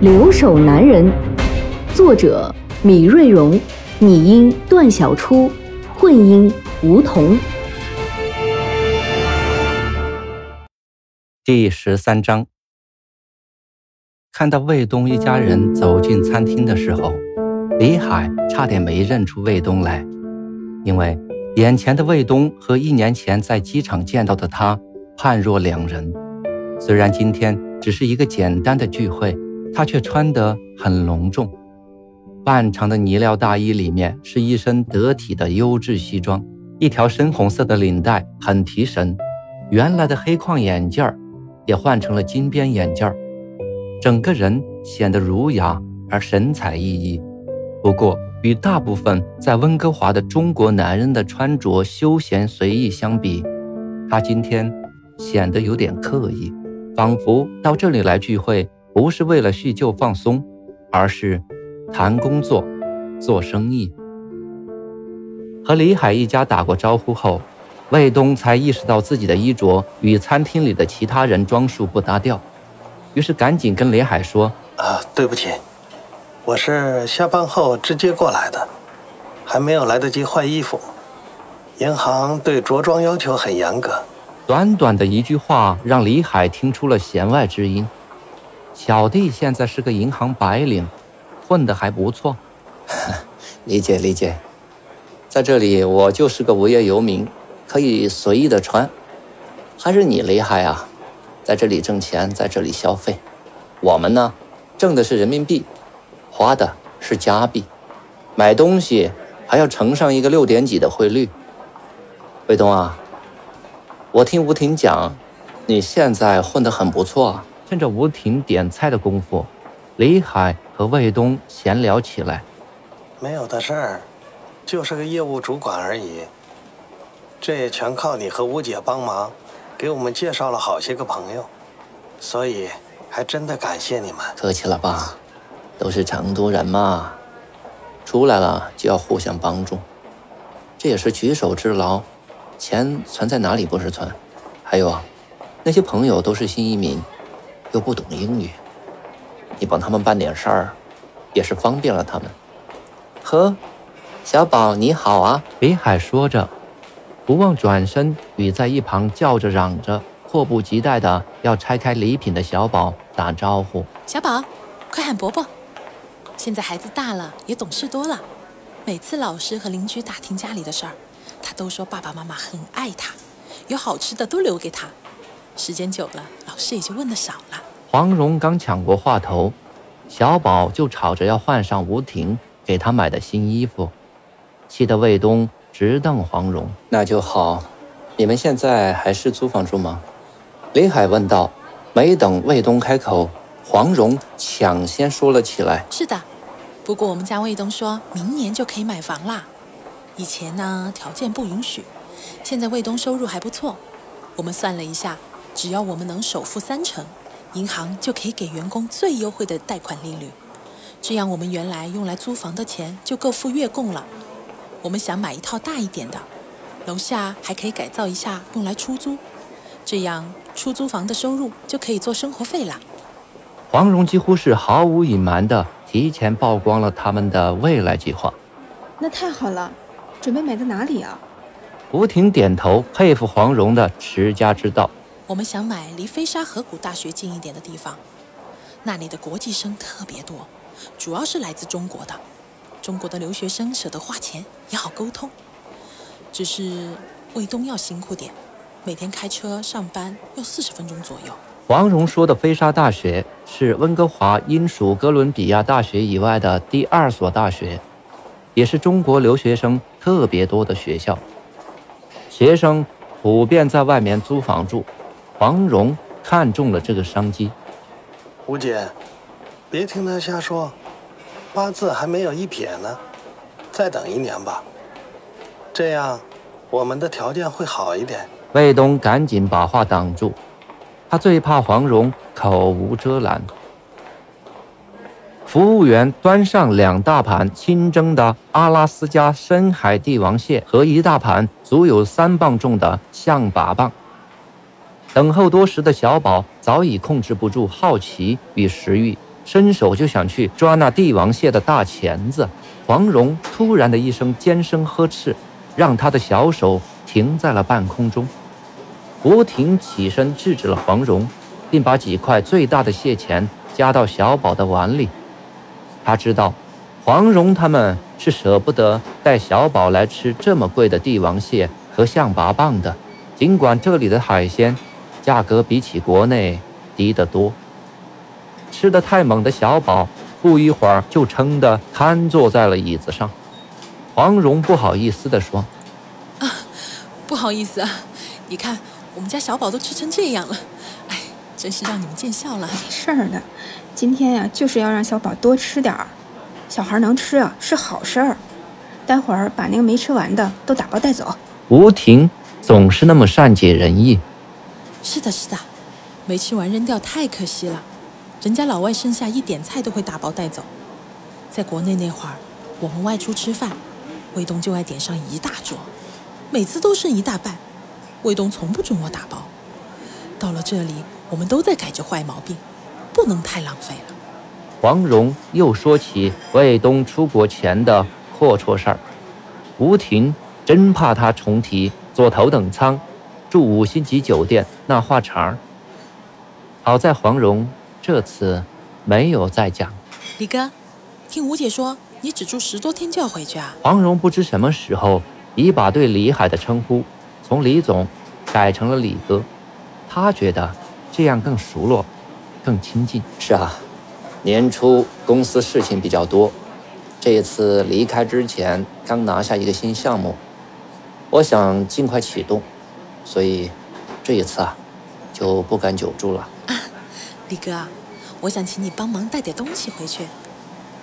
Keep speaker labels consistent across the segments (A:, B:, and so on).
A: 留守男人》，作者米瑞荣，拟音段小初，混音吴桐。
B: 第十三章。看到卫东一家人走进餐厅的时候，李海差点没认出卫东来，因为眼前的卫东和一年前在机场见到的他判若两人。虽然今天只是一个简单的聚会，他却穿得很隆重。半长的呢料大衣里面是一身得体的优质西装，一条深红色的领带很提神，原来的黑框眼镜儿也换成了金边眼镜儿。整个人显得儒雅而神采奕奕，不过与大部分在温哥华的中国男人的穿着休闲随意相比，他今天显得有点刻意，仿佛到这里来聚会不是为了叙旧放松，而是谈工作、做生意。和李海一家打过招呼后，卫东才意识到自己的衣着与餐厅里的其他人装束不搭调。于是赶紧跟李海说：“
C: 啊，对不起，我是下班后直接过来的，还没有来得及换衣服。银行对着装要求很严格。”
B: 短短的一句话让李海听出了弦外之音。小弟现在是个银行白领，混得还不错。
D: 理解理解，在这里我就是个无业游民，可以随意的穿。还是你厉害啊！在这里挣钱，在这里消费，我们呢，挣的是人民币，花的是加币，买东西还要乘上一个六点几的汇率。卫东啊，我听吴婷讲，你现在混得很不错。
B: 趁着吴婷点菜的功夫，李海和卫东闲聊起来。
C: 没有的事儿，就是个业务主管而已。这也全靠你和吴姐帮忙。给我们介绍了好些个朋友，所以还真的感谢你们。
D: 客气了吧，都是成都人嘛，出来了就要互相帮助，这也是举手之劳。钱存在哪里不是存？还有啊，那些朋友都是新移民，又不懂英语，你帮他们办点事儿，也是方便了他们。呵，小宝你好啊！
B: 李海说着。不忘转身与在一旁叫着嚷着、迫不及待的要拆开礼品的小宝打招呼：“
E: 小宝，快喊伯伯！现在孩子大了，也懂事多了。每次老师和邻居打听家里的事儿，他都说爸爸妈妈很爱他，有好吃的都留给他。时间久了，老师也就问的少了。”
B: 黄蓉刚抢过话头，小宝就吵着要换上吴婷给他买的新衣服，气得卫东。直瞪黄蓉，
D: 那就好。你们现在还是租房住吗？李海问道。没等卫东开口，黄蓉抢先说了起来：“
E: 是的，不过我们家卫东说明年就可以买房啦。以前呢，条件不允许。现在卫东收入还不错，我们算了一下，只要我们能首付三成，银行就可以给员工最优惠的贷款利率。这样我们原来用来租房的钱就够付月供了。”我们想买一套大一点的，楼下还可以改造一下，用来出租，这样出租房的收入就可以做生活费了。
B: 黄蓉几乎是毫无隐瞒的提前曝光了他们的未来计划。
F: 那太好了，准备买在哪里啊？
B: 吴婷点头，佩服黄蓉的持家之道。
E: 我们想买离飞沙河谷大学近一点的地方，那里的国际生特别多，主要是来自中国的。中国的留学生舍得花钱也好沟通，只是卫东要辛苦点，每天开车上班要四十分钟左右。
B: 黄蓉说的飞沙大学是温哥华英属哥伦比亚大学以外的第二所大学，也是中国留学生特别多的学校。学生普遍在外面租房住，黄蓉看中了这个商机。
C: 吴姐，别听他瞎说，八字还没有一撇呢，再等一年吧。这样，我们的条件会好一点。
B: 卫东赶紧把话挡住，他最怕黄蓉口无遮拦。服务员端上两大盘清蒸的阿拉斯加深海帝王蟹和一大盘足有三磅重的象拔蚌。等候多时的小宝早已控制不住好奇与食欲，伸手就想去抓那帝王蟹的大钳子。黄蓉突然的一声尖声呵斥，让他的小手停在了半空中。吴婷起身制止了黄蓉，并把几块最大的蟹钳夹到小宝的碗里。他知道，黄蓉他们是舍不得带小宝来吃这么贵的帝王蟹和象拔蚌的。尽管这里的海鲜价格比起国内低得多，吃得太猛的小宝不一会儿就撑得瘫坐在了椅子上。黄蓉不好意思地说：“
E: 啊，不好意思啊，你看我们家小宝都吃成这样了，哎，真是让你们见笑了。
F: 没事儿的。”今天呀，就是要让小宝多吃点儿。小孩能吃啊，是好事儿。待会儿把那个没吃完的都打包带走。
B: 吴婷总是那么善解人意。
E: 是的，是的，没吃完扔掉太可惜了。人家老外剩下一点菜都会打包带走。在国内那会儿，我们外出吃饭，卫东就爱点上一大桌，每次都剩一大半。卫东从不准我打包。到了这里，我们都在改这坏毛病。不能太浪费了。
B: 黄蓉又说起卫东出国前的阔绰事儿，吴婷真怕他重提坐头等舱、住五星级酒店那话茬儿。好在黄蓉这次没有再讲。
E: 李哥，听吴姐说你只住十多天就要回去啊？
B: 黄蓉不知什么时候已把对李海的称呼从李总改成了李哥，他觉得这样更熟络。更亲近
D: 是啊，年初公司事情比较多，这一次离开之前刚拿下一个新项目，我想尽快启动，所以这一次啊就不敢久住了。啊，
E: 李哥，我想请你帮忙带点东西回去。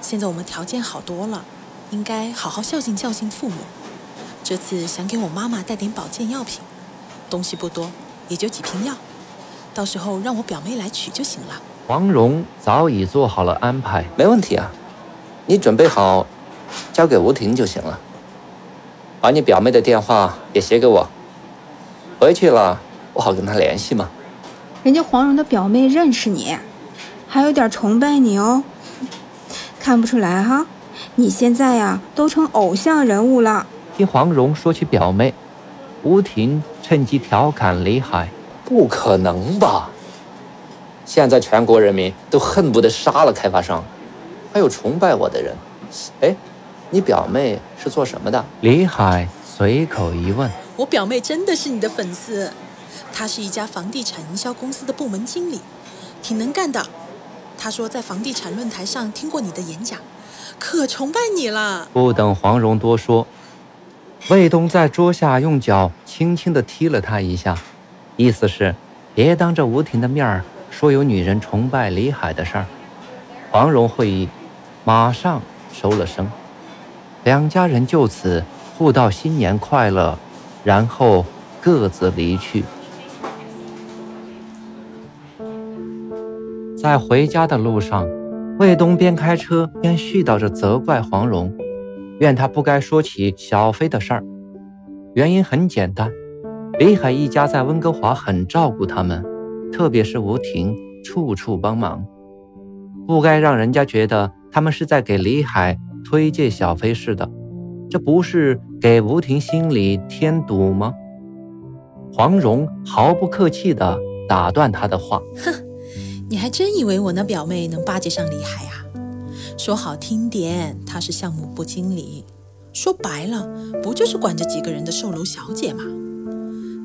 E: 现在我们条件好多了，应该好好孝敬孝敬父母。这次想给我妈妈带点保健药品，东西不多，也就几瓶药。到时候让我表妹来取就行了。
B: 黄蓉早已做好了安排，
D: 没问题啊，你准备好，交给吴婷就行了。把你表妹的电话也写给我，回去了我好跟他联系嘛。
F: 人家黄蓉的表妹认识你，还有点崇拜你哦。看不出来哈，你现在呀都成偶像人物了。
B: 听黄蓉说起表妹，吴婷趁机调侃李海。
D: 不可能吧！现在全国人民都恨不得杀了开发商，还有崇拜我的人。哎，你表妹是做什么的？
B: 李海随口一问。
E: 我表妹真的是你的粉丝，她是一家房地产营销公司的部门经理，挺能干的。她说在房地产论坛上听过你的演讲，可崇拜你了。
B: 不等黄蓉多说，卫东在桌下用脚轻轻地踢了她一下。意思是，别当着吴婷的面儿说有女人崇拜李海的事儿。黄蓉会意，马上收了声。两家人就此互道新年快乐，然后各自离去。在回家的路上，卫东边开车边絮叨着责怪黄蓉，怨她不该说起小飞的事儿。原因很简单。李海一家在温哥华很照顾他们，特别是吴婷，处处帮忙，不该让人家觉得他们是在给李海推荐小飞似的，这不是给吴婷心里添堵吗？黄蓉毫不客气地打断他的话：“
E: 哼，你还真以为我那表妹能巴结上李海啊？说好听点，她是项目部经理，说白了，不就是管着几个人的售楼小姐吗？”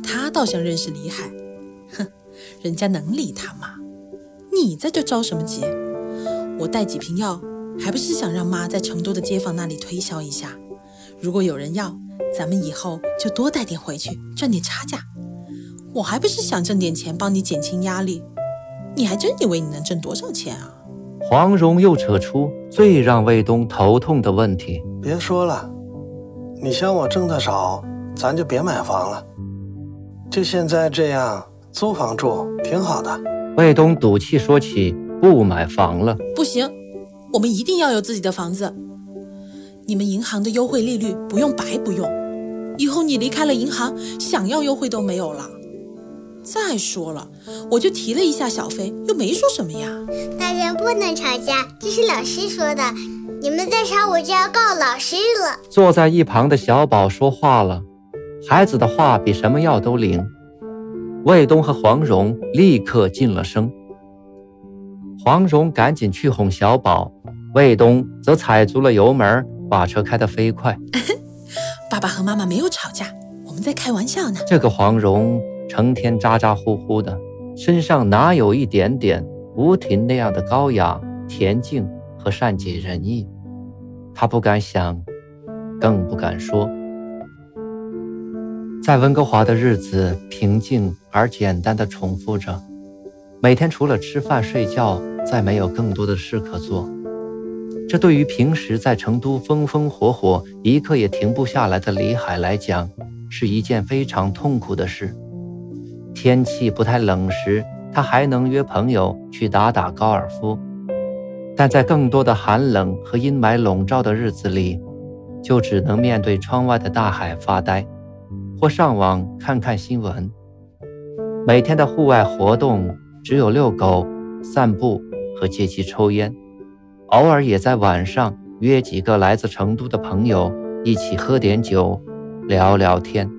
E: 她倒想认识李海，哼，人家能理他吗？你在这着什么急？我带几瓶药，还不是想让妈在成都的街坊那里推销一下。如果有人要，咱们以后就多带点回去，赚点差价。我还不是想挣点钱，帮你减轻压力。你还真以为你能挣多少钱啊？
B: 黄蓉又扯出最让卫东头痛的问题：
C: 别说了，你嫌我挣的少，咱就别买房了，就现在这样租房住挺好的。
B: 卫东赌气说起不买房了。
E: 不行，我们一定要有自己的房子。你们银行的优惠利率不用白不用，以后你离开了银行，想要优惠都没有了。再说了，我就提了一下小飞，又没说什么呀。
G: 大人不能吵架，这是老师说的。你们再吵，我就要告老师了。
B: 坐在一旁的小宝说话了，孩子的话比什么药都灵。卫东和黄蓉立刻噤了声。黄蓉赶紧去哄小宝，卫东则踩足了油门，把车开得飞快。
E: 爸爸和妈妈没有吵架，我们在开玩笑呢。
B: 这个黄蓉。成天咋咋呼呼的，身上哪有一点点吴婷那样的高雅、恬静和善解人意？她不敢想，更不敢说。在温哥华的日子平静而简单的重复着，每天除了吃饭睡觉，再没有更多的事可做。这对于平时在成都风风火火、一刻也停不下来的李海来讲，是一件非常痛苦的事。天气不太冷时，他还能约朋友去打打高尔夫；但在更多的寒冷和阴霾笼罩的日子里，就只能面对窗外的大海发呆，或上网看看新闻。每天的户外活动只有遛狗、散步和借机抽烟，偶尔也在晚上约几个来自成都的朋友一起喝点酒、聊聊天。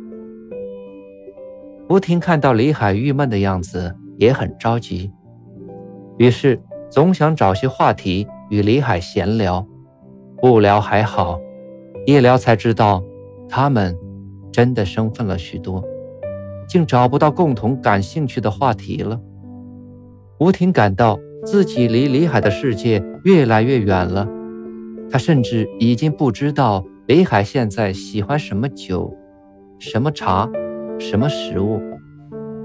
B: 吴婷看到李海郁闷的样子，也很着急，于是总想找些话题与李海闲聊。不聊还好，一聊才知道，他们真的生分了许多，竟找不到共同感兴趣的话题了。吴婷感到自己离李海的世界越来越远了，他甚至已经不知道李海现在喜欢什么酒，什么茶。什么食物，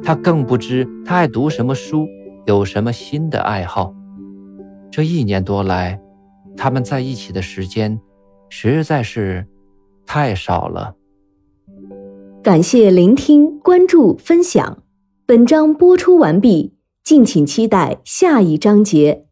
B: 他更不知他爱读什么书，有什么新的爱好。这一年多来，他们在一起的时间实在是太少了。
A: 感谢聆听、关注、分享，本章播出完毕，敬请期待下一章节。